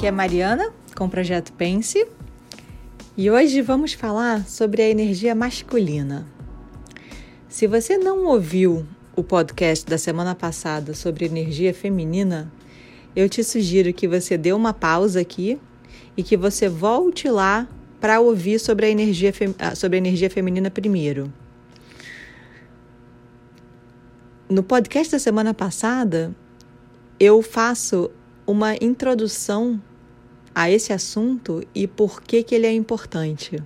Aqui é Mariana com o projeto Pense e hoje vamos falar sobre a energia masculina. Se você não ouviu o podcast da semana passada sobre energia feminina, eu te sugiro que você dê uma pausa aqui e que você volte lá para ouvir sobre a energia, ah, sobre a energia feminina primeiro. No podcast da semana passada, eu faço uma introdução a esse assunto e por que, que ele é importante.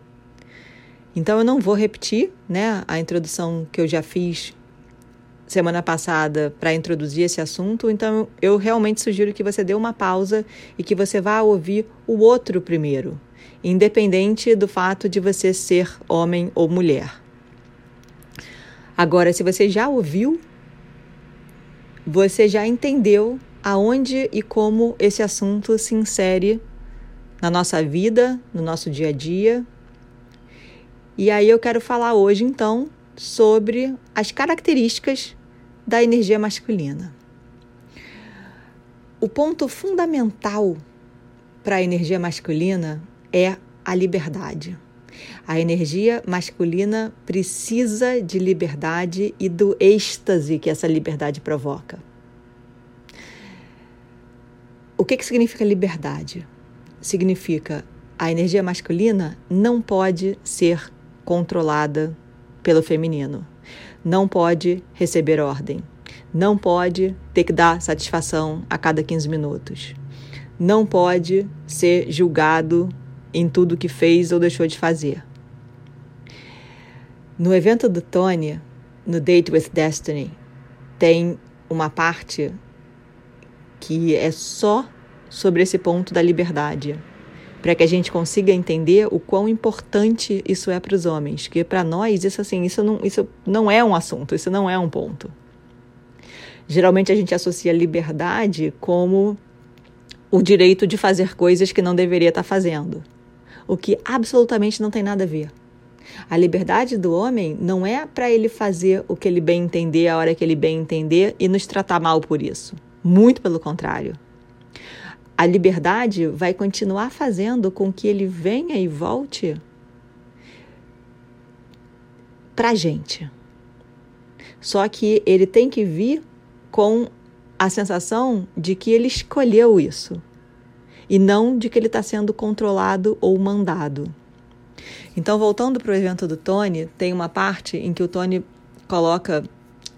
Então eu não vou repetir né, a introdução que eu já fiz semana passada para introduzir esse assunto, então eu realmente sugiro que você dê uma pausa e que você vá ouvir o outro primeiro, independente do fato de você ser homem ou mulher. Agora, se você já ouviu, você já entendeu aonde e como esse assunto se insere na nossa vida, no nosso dia a dia. E aí eu quero falar hoje então sobre as características da energia masculina. O ponto fundamental para a energia masculina é a liberdade. A energia masculina precisa de liberdade e do êxtase que essa liberdade provoca. O que, que significa liberdade? Significa a energia masculina não pode ser controlada pelo feminino, não pode receber ordem, não pode ter que dar satisfação a cada 15 minutos, não pode ser julgado em tudo que fez ou deixou de fazer. No evento do Tony, no Date with Destiny, tem uma parte que é só sobre esse ponto da liberdade, para que a gente consiga entender o quão importante isso é para os homens, que para nós isso assim, isso não, isso não é um assunto, isso não é um ponto. Geralmente a gente associa liberdade como o direito de fazer coisas que não deveria estar tá fazendo, o que absolutamente não tem nada a ver. A liberdade do homem não é para ele fazer o que ele bem entender a hora que ele bem entender e nos tratar mal por isso. Muito pelo contrário. A liberdade vai continuar fazendo com que ele venha e volte para a gente. Só que ele tem que vir com a sensação de que ele escolheu isso e não de que ele está sendo controlado ou mandado. Então, voltando para o evento do Tony, tem uma parte em que o Tony coloca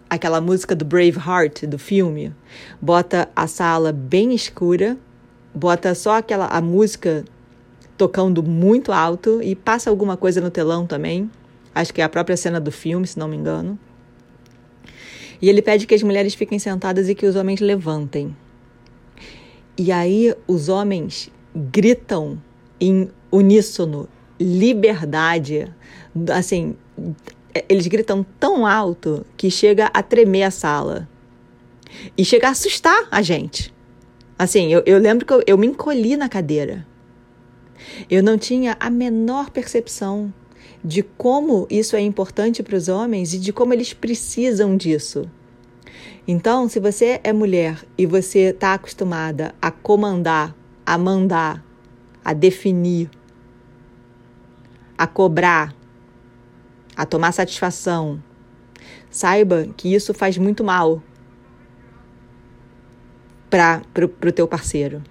aquela música do Braveheart do filme, bota a sala bem escura, bota só aquela a música tocando muito alto e passa alguma coisa no telão também. Acho que é a própria cena do filme, se não me engano. E ele pede que as mulheres fiquem sentadas e que os homens levantem. E aí os homens gritam em uníssono liberdade, assim, eles gritam tão alto que chega a tremer a sala. E chega a assustar a gente. Assim, eu, eu lembro que eu, eu me encolhi na cadeira. Eu não tinha a menor percepção de como isso é importante para os homens e de como eles precisam disso. Então, se você é mulher e você está acostumada a comandar, a mandar, a definir, a cobrar, a tomar satisfação. Saiba que isso faz muito mal para o teu parceiro.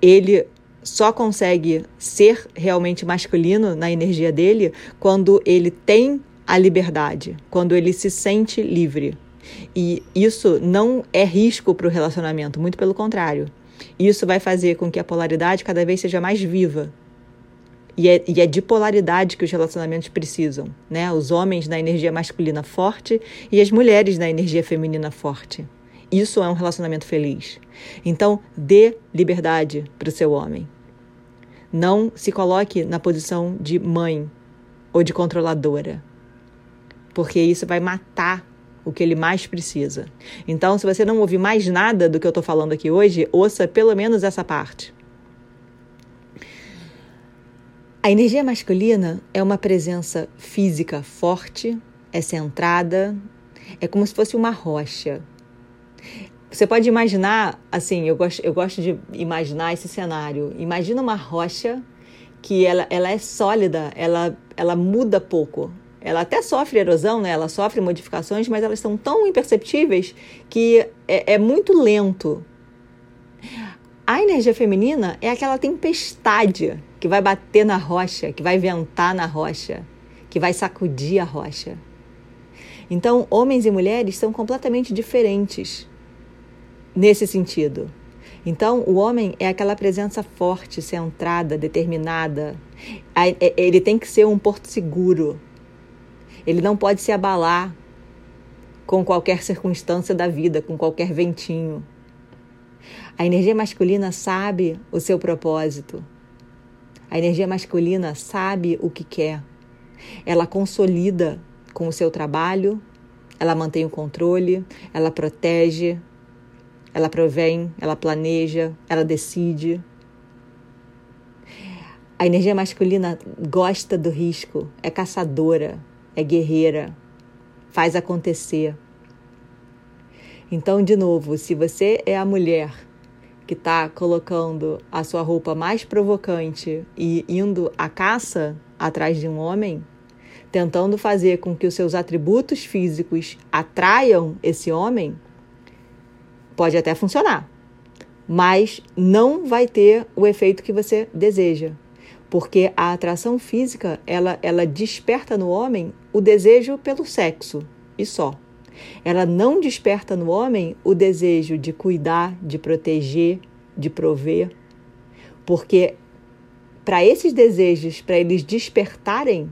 Ele só consegue ser realmente masculino na energia dele quando ele tem a liberdade, quando ele se sente livre. E isso não é risco para o relacionamento, muito pelo contrário. Isso vai fazer com que a polaridade cada vez seja mais viva e é, e é de polaridade que os relacionamentos precisam, né? Os homens na energia masculina forte e as mulheres na energia feminina forte. Isso é um relacionamento feliz. Então, dê liberdade para o seu homem. Não se coloque na posição de mãe ou de controladora, porque isso vai matar o que ele mais precisa. Então, se você não ouvir mais nada do que eu estou falando aqui hoje, ouça pelo menos essa parte. A energia masculina é uma presença física forte, é centrada, é como se fosse uma rocha. Você pode imaginar, assim, eu gosto, eu gosto de imaginar esse cenário. Imagina uma rocha que ela, ela é sólida, ela, ela muda pouco. Ela até sofre erosão, né? ela sofre modificações, mas elas são tão imperceptíveis que é, é muito lento. A energia feminina é aquela tempestade que vai bater na rocha, que vai ventar na rocha, que vai sacudir a rocha. Então, homens e mulheres são completamente diferentes nesse sentido. Então, o homem é aquela presença forte, centrada, determinada. É, ele tem que ser um porto seguro. Ele não pode se abalar com qualquer circunstância da vida, com qualquer ventinho. A energia masculina sabe o seu propósito. A energia masculina sabe o que quer. Ela consolida com o seu trabalho, ela mantém o controle, ela protege, ela provém, ela planeja, ela decide. A energia masculina gosta do risco, é caçadora, é guerreira, faz acontecer. Então, de novo, se você é a mulher que está colocando a sua roupa mais provocante e indo à caça atrás de um homem, tentando fazer com que os seus atributos físicos atraiam esse homem, Pode até funcionar, mas não vai ter o efeito que você deseja. Porque a atração física, ela, ela desperta no homem o desejo pelo sexo e só. Ela não desperta no homem o desejo de cuidar, de proteger, de prover. Porque para esses desejos, para eles despertarem,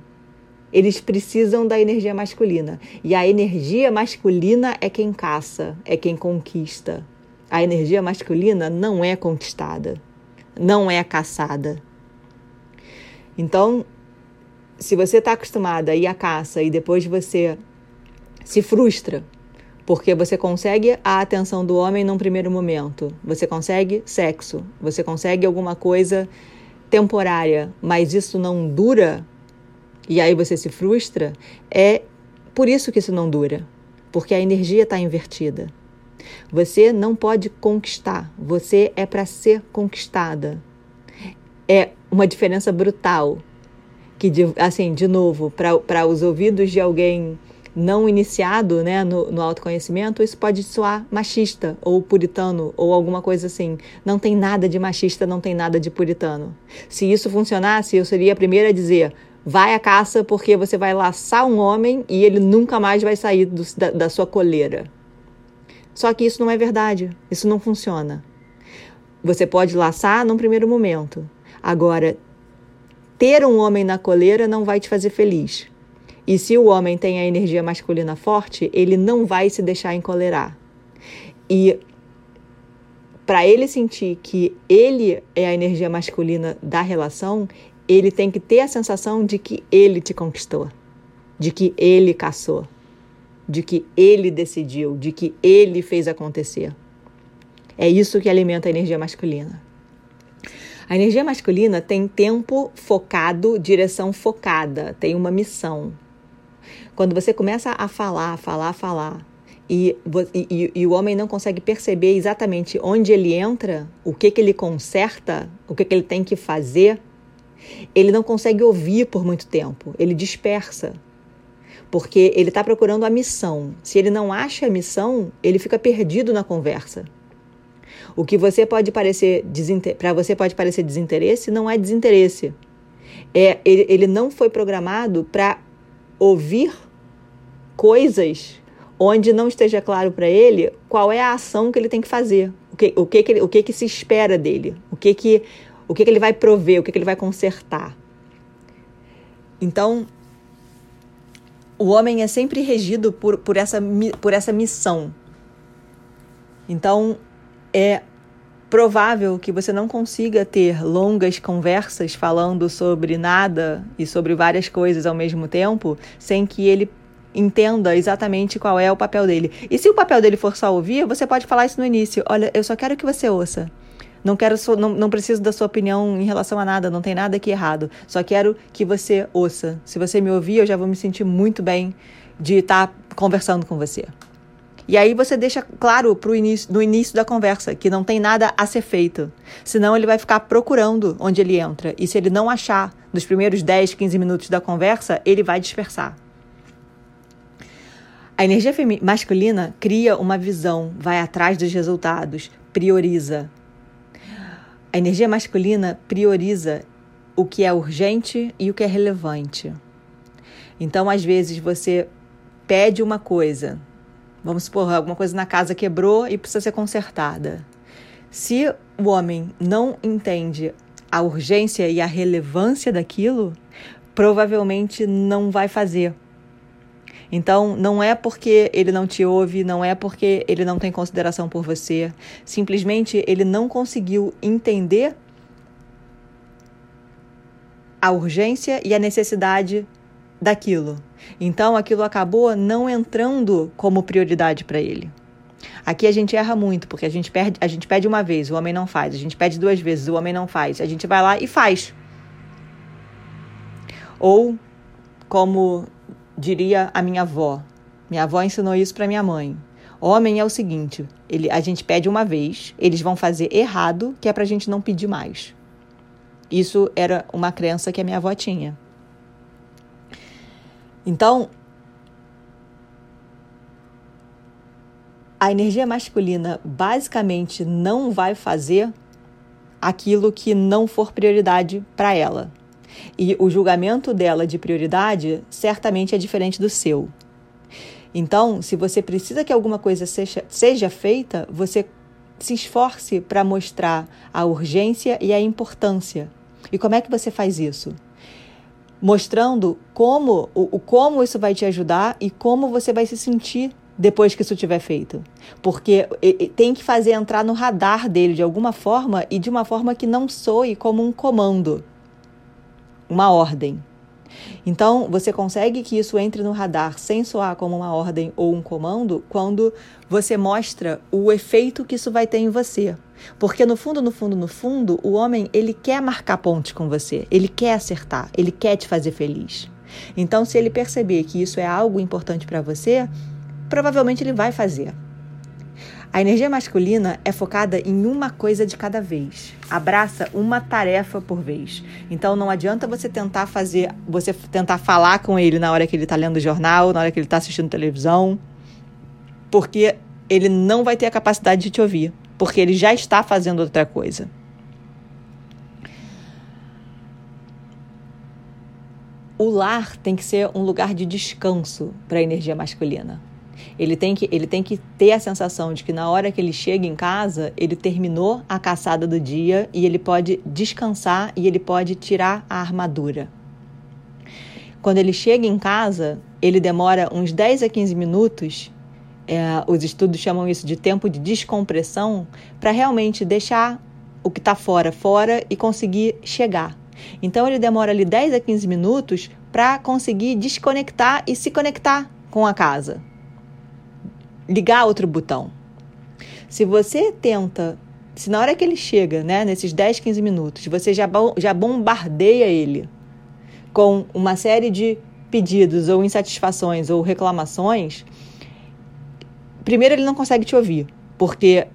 eles precisam da energia masculina. E a energia masculina é quem caça, é quem conquista. A energia masculina não é conquistada, não é caçada. Então, se você está acostumada a ir à caça e depois você se frustra porque você consegue a atenção do homem num primeiro momento, você consegue sexo, você consegue alguma coisa temporária, mas isso não dura e aí você se frustra, é por isso que isso não dura, porque a energia está invertida. Você não pode conquistar, você é para ser conquistada. É uma diferença brutal. Que, assim, de novo, para os ouvidos de alguém não iniciado né, no, no autoconhecimento, isso pode soar machista ou puritano ou alguma coisa assim. Não tem nada de machista, não tem nada de puritano. Se isso funcionasse, eu seria a primeira a dizer: vai à caça porque você vai laçar um homem e ele nunca mais vai sair do, da, da sua coleira. Só que isso não é verdade, isso não funciona. Você pode laçar num primeiro momento. Agora, ter um homem na coleira não vai te fazer feliz. E se o homem tem a energia masculina forte, ele não vai se deixar encolerar. E para ele sentir que ele é a energia masculina da relação, ele tem que ter a sensação de que ele te conquistou, de que ele caçou, de que ele decidiu, de que ele fez acontecer. É isso que alimenta a energia masculina. A energia masculina tem tempo focado, direção focada, tem uma missão. Quando você começa a falar, falar, falar, e, e, e, o homem não consegue perceber exatamente onde ele entra, o que, que ele conserta, o que, que ele tem que fazer, ele não consegue ouvir por muito tempo, ele dispersa. Porque ele está procurando a missão. Se ele não acha a missão, ele fica perdido na conversa. O que você pode parecer para você pode parecer desinteresse, não é desinteresse. É, ele, ele não foi programado para ouvir coisas onde não esteja claro para ele qual é a ação que ele tem que fazer, o que, o que, que, o que, que se espera dele, o que, que o que, que ele vai prover, o que, que ele vai consertar. Então, o homem é sempre regido por, por, essa, por essa missão. Então, é provável que você não consiga ter longas conversas falando sobre nada e sobre várias coisas ao mesmo tempo, sem que ele entenda exatamente qual é o papel dele. E se o papel dele for só ouvir, você pode falar isso no início. Olha, eu só quero que você ouça. Não quero, não, não preciso da sua opinião em relação a nada, não tem nada aqui errado. Só quero que você ouça. Se você me ouvir, eu já vou me sentir muito bem de estar conversando com você. E aí você deixa claro pro início, no início da conversa que não tem nada a ser feito. Senão ele vai ficar procurando onde ele entra. E se ele não achar nos primeiros 10, 15 minutos da conversa, ele vai dispersar. A energia masculina cria uma visão, vai atrás dos resultados, prioriza. A energia masculina prioriza o que é urgente e o que é relevante. Então, às vezes, você pede uma coisa, vamos supor, alguma coisa na casa quebrou e precisa ser consertada. Se o homem não entende a urgência e a relevância daquilo, provavelmente não vai fazer. Então, não é porque ele não te ouve, não é porque ele não tem consideração por você, simplesmente ele não conseguiu entender a urgência e a necessidade daquilo. Então aquilo acabou não entrando como prioridade para ele. Aqui a gente erra muito, porque a gente, perde, a gente pede uma vez, o homem não faz. A gente pede duas vezes, o homem não faz. A gente vai lá e faz. Ou, como diria a minha avó, minha avó ensinou isso para minha mãe. Homem é o seguinte: ele, a gente pede uma vez, eles vão fazer errado, que é para a gente não pedir mais. Isso era uma crença que a minha avó tinha. Então, a energia masculina basicamente não vai fazer aquilo que não for prioridade para ela. E o julgamento dela de prioridade certamente é diferente do seu. Então, se você precisa que alguma coisa seja, seja feita, você se esforce para mostrar a urgência e a importância. E como é que você faz isso? Mostrando como o, o como isso vai te ajudar e como você vai se sentir depois que isso tiver feito. Porque tem que fazer entrar no radar dele de alguma forma e de uma forma que não soe como um comando, uma ordem. Então, você consegue que isso entre no radar sem soar como uma ordem ou um comando quando você mostra o efeito que isso vai ter em você. Porque no fundo, no fundo, no fundo, o homem, ele quer marcar ponte com você, ele quer acertar, ele quer te fazer feliz. Então, se ele perceber que isso é algo importante para você, provavelmente ele vai fazer. A energia masculina é focada em uma coisa de cada vez. Abraça uma tarefa por vez. Então não adianta você tentar fazer, você tentar falar com ele na hora que ele está lendo o jornal, na hora que ele está assistindo televisão, porque ele não vai ter a capacidade de te ouvir, porque ele já está fazendo outra coisa. O lar tem que ser um lugar de descanso para a energia masculina. Ele tem, que, ele tem que ter a sensação de que na hora que ele chega em casa, ele terminou a caçada do dia e ele pode descansar e ele pode tirar a armadura. Quando ele chega em casa, ele demora uns 10 a 15 minutos, é, os estudos chamam isso de tempo de descompressão, para realmente deixar o que está fora fora e conseguir chegar. Então ele demora ali 10 a 15 minutos para conseguir desconectar e se conectar com a casa ligar outro botão. Se você tenta, se na hora que ele chega, né, nesses 10, 15 minutos, você já, já bombardeia ele com uma série de pedidos ou insatisfações ou reclamações, primeiro ele não consegue te ouvir, porque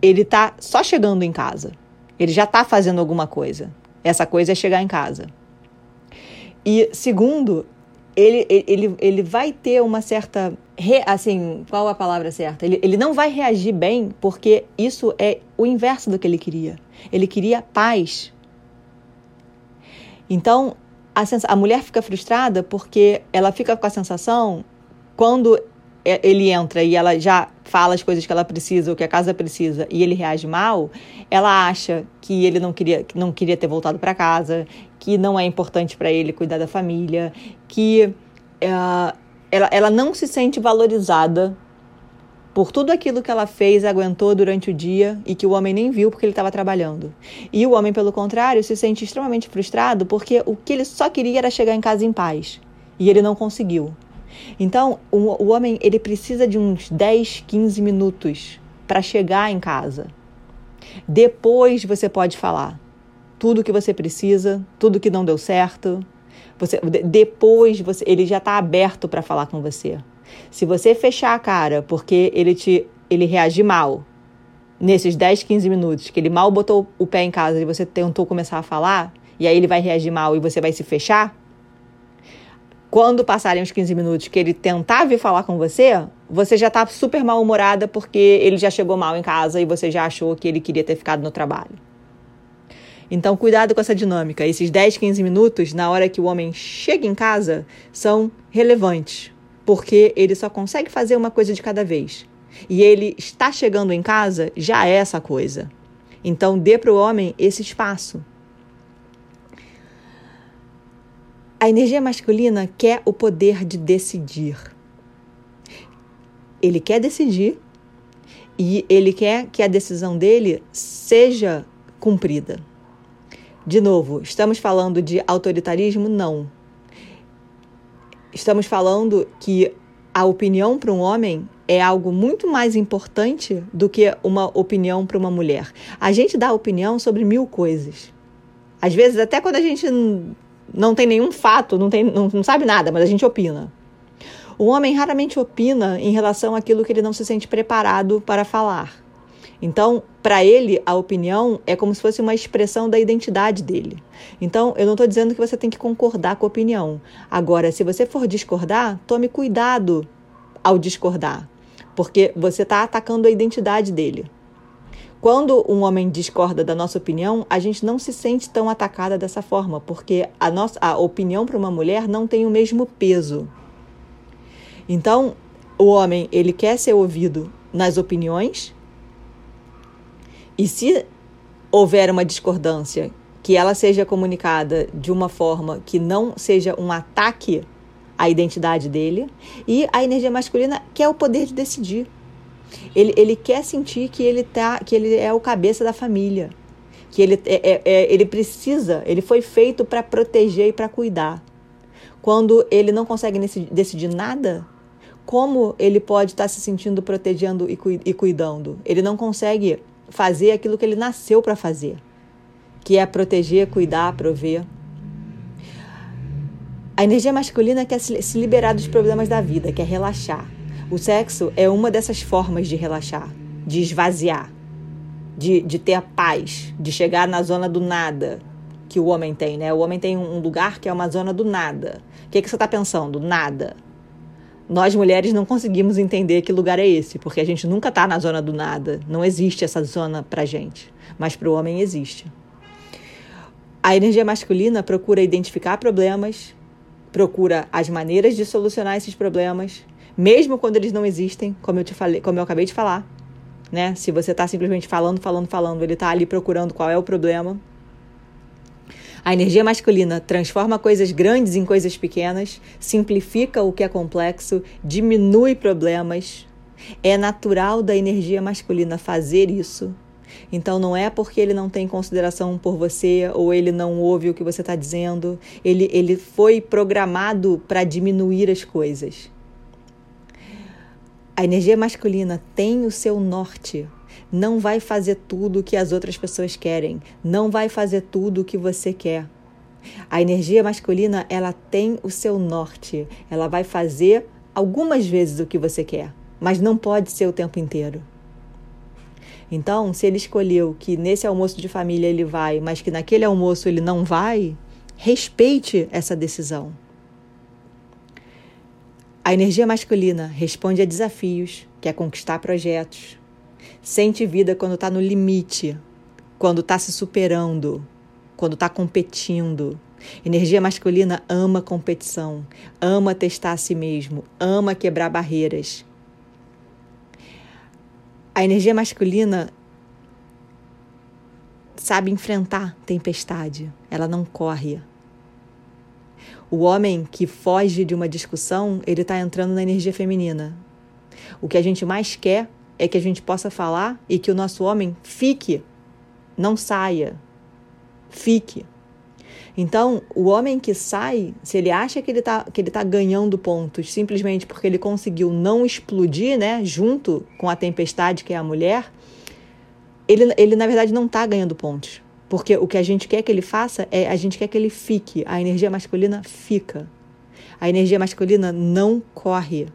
ele está só chegando em casa. Ele já está fazendo alguma coisa. Essa coisa é chegar em casa. E segundo, ele, ele, ele vai ter uma certa. Re, assim, qual a palavra certa? Ele, ele não vai reagir bem porque isso é o inverso do que ele queria. Ele queria paz. Então, a, a mulher fica frustrada porque ela fica com a sensação, quando ele entra e ela já fala as coisas que ela precisa, o que a casa precisa, e ele reage mal, ela acha que ele não queria, não queria ter voltado para casa, que não é importante para ele cuidar da família, que uh, ela, ela não se sente valorizada por tudo aquilo que ela fez, aguentou durante o dia e que o homem nem viu porque ele estava trabalhando. E o homem, pelo contrário, se sente extremamente frustrado porque o que ele só queria era chegar em casa em paz e ele não conseguiu. Então, o, o homem ele precisa de uns 10, 15 minutos para chegar em casa. Depois você pode falar tudo que você precisa, tudo que não deu certo. Você, depois você, ele já está aberto para falar com você. Se você fechar a cara porque ele te ele mal nesses 10, 15 minutos, que ele mal botou o pé em casa e você tentou começar a falar, e aí ele vai reagir mal e você vai se fechar, quando passarem os 15 minutos que ele tentar vir falar com você, você já tá super mal-humorada porque ele já chegou mal em casa e você já achou que ele queria ter ficado no trabalho. Então, cuidado com essa dinâmica. Esses 10, 15 minutos, na hora que o homem chega em casa, são relevantes, porque ele só consegue fazer uma coisa de cada vez. E ele está chegando em casa, já é essa coisa. Então, dê para o homem esse espaço. A energia masculina quer o poder de decidir. Ele quer decidir e ele quer que a decisão dele seja cumprida. De novo, estamos falando de autoritarismo? Não. Estamos falando que a opinião para um homem é algo muito mais importante do que uma opinião para uma mulher. A gente dá opinião sobre mil coisas. Às vezes, até quando a gente não tem nenhum fato, não, tem, não, não sabe nada, mas a gente opina. O homem raramente opina em relação àquilo que ele não se sente preparado para falar. Então, para ele, a opinião é como se fosse uma expressão da identidade dele. Então, eu não estou dizendo que você tem que concordar com a opinião. Agora, se você for discordar, tome cuidado ao discordar, porque você está atacando a identidade dele. Quando um homem discorda da nossa opinião, a gente não se sente tão atacada dessa forma, porque a, nossa, a opinião para uma mulher não tem o mesmo peso. Então, o homem, ele quer ser ouvido nas opiniões, e se houver uma discordância, que ela seja comunicada de uma forma que não seja um ataque à identidade dele, e a energia masculina quer o poder de decidir. Ele, ele quer sentir que ele, tá, que ele é o cabeça da família. Que ele, é, é, é ele precisa, ele foi feito para proteger e para cuidar. Quando ele não consegue decidir nada, como ele pode estar tá se sentindo protegendo e cuidando? Ele não consegue fazer aquilo que ele nasceu para fazer, que é proteger, cuidar, prover. A energia masculina quer se liberar dos problemas da vida, quer relaxar. O sexo é uma dessas formas de relaxar, de esvaziar, de, de ter a paz, de chegar na zona do nada que o homem tem, né? O homem tem um lugar que é uma zona do nada. O que, é que você está pensando? Nada. Nós mulheres não conseguimos entender que lugar é esse, porque a gente nunca está na zona do nada. Não existe essa zona para gente, mas para o homem existe. A energia masculina procura identificar problemas, procura as maneiras de solucionar esses problemas mesmo quando eles não existem, como eu te falei, como eu acabei de falar, né? Se você está simplesmente falando, falando, falando, ele está ali procurando qual é o problema. A energia masculina transforma coisas grandes em coisas pequenas, simplifica o que é complexo, diminui problemas. É natural da energia masculina fazer isso. Então não é porque ele não tem consideração por você ou ele não ouve o que você está dizendo. Ele, ele foi programado para diminuir as coisas. A energia masculina tem o seu norte. Não vai fazer tudo o que as outras pessoas querem. Não vai fazer tudo o que você quer. A energia masculina, ela tem o seu norte. Ela vai fazer algumas vezes o que você quer, mas não pode ser o tempo inteiro. Então, se ele escolheu que nesse almoço de família ele vai, mas que naquele almoço ele não vai, respeite essa decisão. A energia masculina responde a desafios, quer conquistar projetos, sente vida quando está no limite, quando está se superando, quando está competindo. Energia masculina ama competição, ama testar a si mesmo, ama quebrar barreiras. A energia masculina sabe enfrentar tempestade, ela não corre, o homem que foge de uma discussão, ele está entrando na energia feminina. O que a gente mais quer é que a gente possa falar e que o nosso homem fique, não saia, fique. Então, o homem que sai, se ele acha que ele está que ele tá ganhando pontos simplesmente porque ele conseguiu não explodir, né, junto com a tempestade que é a mulher, ele, ele na verdade não está ganhando pontos. Porque o que a gente quer que ele faça é a gente quer que ele fique. A energia masculina fica. A energia masculina não corre.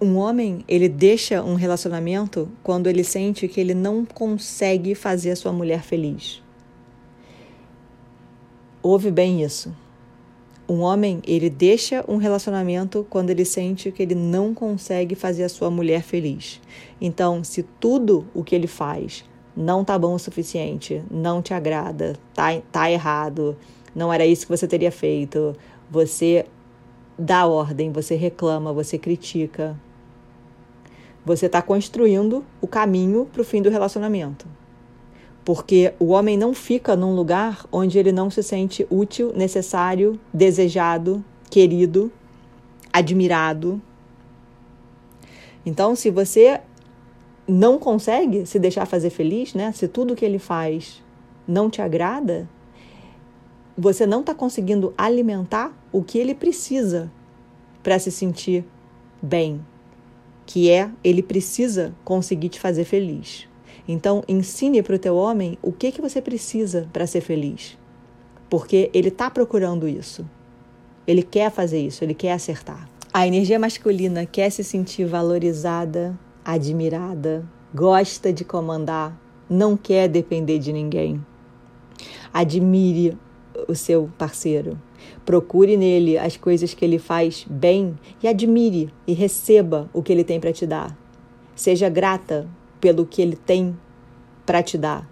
Um homem, ele deixa um relacionamento quando ele sente que ele não consegue fazer a sua mulher feliz. Ouve bem isso. Um homem, ele deixa um relacionamento quando ele sente que ele não consegue fazer a sua mulher feliz. Então, se tudo o que ele faz não tá bom o suficiente, não te agrada, tá, tá errado, não era isso que você teria feito, você dá ordem, você reclama, você critica. Você está construindo o caminho para o fim do relacionamento. Porque o homem não fica num lugar onde ele não se sente útil, necessário, desejado, querido, admirado. Então, se você não consegue se deixar fazer feliz, né? Se tudo que ele faz não te agrada, você não está conseguindo alimentar o que ele precisa para se sentir bem, que é ele precisa conseguir te fazer feliz. Então, ensine para o teu homem o que, que você precisa para ser feliz. Porque ele está procurando isso. Ele quer fazer isso, ele quer acertar. A energia masculina quer se sentir valorizada, admirada, gosta de comandar, não quer depender de ninguém. Admire o seu parceiro. Procure nele as coisas que ele faz bem e admire e receba o que ele tem para te dar. Seja grata pelo que ele tem para te dar.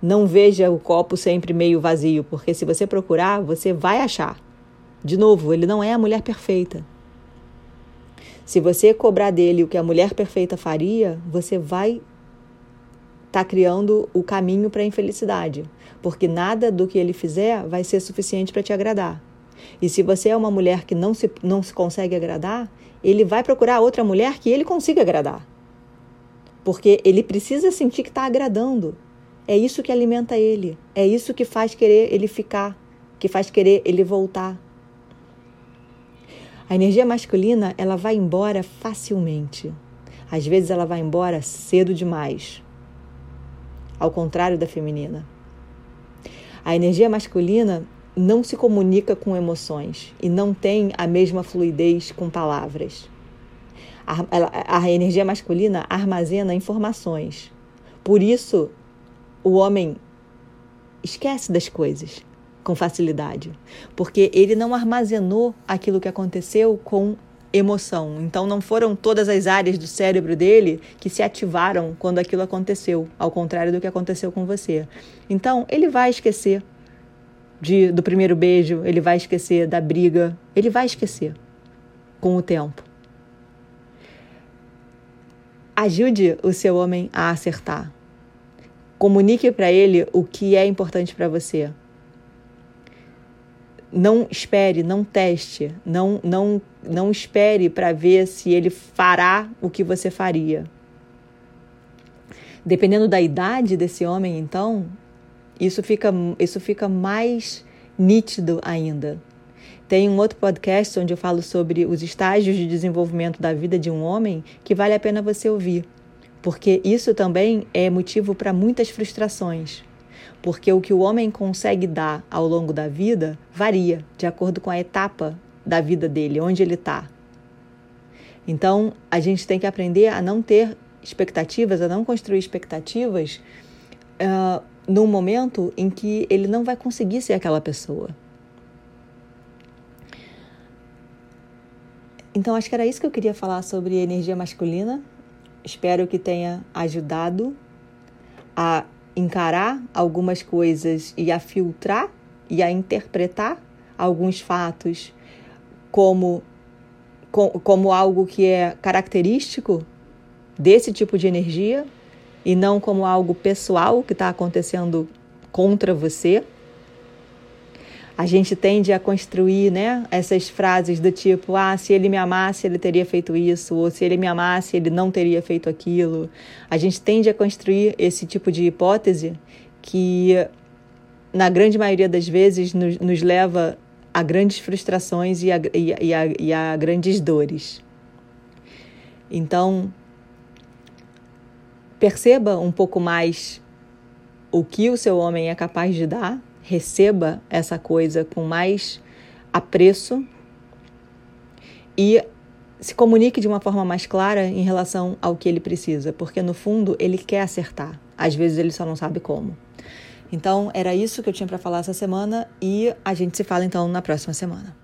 Não veja o copo sempre meio vazio, porque se você procurar, você vai achar. De novo, ele não é a mulher perfeita. Se você cobrar dele o que a mulher perfeita faria, você vai estar tá criando o caminho para a infelicidade, porque nada do que ele fizer vai ser suficiente para te agradar. E se você é uma mulher que não se, não se consegue agradar, ele vai procurar outra mulher que ele consiga agradar porque ele precisa sentir que está agradando. É isso que alimenta ele, é isso que faz querer ele ficar, que faz querer ele voltar. A energia masculina, ela vai embora facilmente. Às vezes ela vai embora cedo demais. Ao contrário da feminina. A energia masculina não se comunica com emoções e não tem a mesma fluidez com palavras. A, a energia masculina armazena informações. Por isso, o homem esquece das coisas com facilidade, porque ele não armazenou aquilo que aconteceu com emoção. Então não foram todas as áreas do cérebro dele que se ativaram quando aquilo aconteceu, ao contrário do que aconteceu com você. Então ele vai esquecer de, do primeiro beijo, ele vai esquecer da briga, ele vai esquecer com o tempo. Ajude o seu homem a acertar. Comunique para ele o que é importante para você. Não espere, não teste, não não não espere para ver se ele fará o que você faria. Dependendo da idade desse homem, então, isso fica isso fica mais nítido ainda. Tem um outro podcast onde eu falo sobre os estágios de desenvolvimento da vida de um homem que vale a pena você ouvir, porque isso também é motivo para muitas frustrações. Porque o que o homem consegue dar ao longo da vida varia de acordo com a etapa da vida dele, onde ele está. Então, a gente tem que aprender a não ter expectativas, a não construir expectativas uh, num momento em que ele não vai conseguir ser aquela pessoa. Então, acho que era isso que eu queria falar sobre energia masculina. Espero que tenha ajudado a encarar algumas coisas e a filtrar e a interpretar alguns fatos como, como algo que é característico desse tipo de energia e não como algo pessoal que está acontecendo contra você a gente tende a construir né, essas frases do tipo: ah, se ele me amasse, ele teria feito isso, ou se ele me amasse, ele não teria feito aquilo. A gente tende a construir esse tipo de hipótese que, na grande maioria das vezes, nos, nos leva a grandes frustrações e a, e, e, a, e a grandes dores. Então, perceba um pouco mais o que o seu homem é capaz de dar receba essa coisa com mais apreço e se comunique de uma forma mais clara em relação ao que ele precisa, porque no fundo ele quer acertar. Às vezes ele só não sabe como. Então, era isso que eu tinha para falar essa semana e a gente se fala então na próxima semana.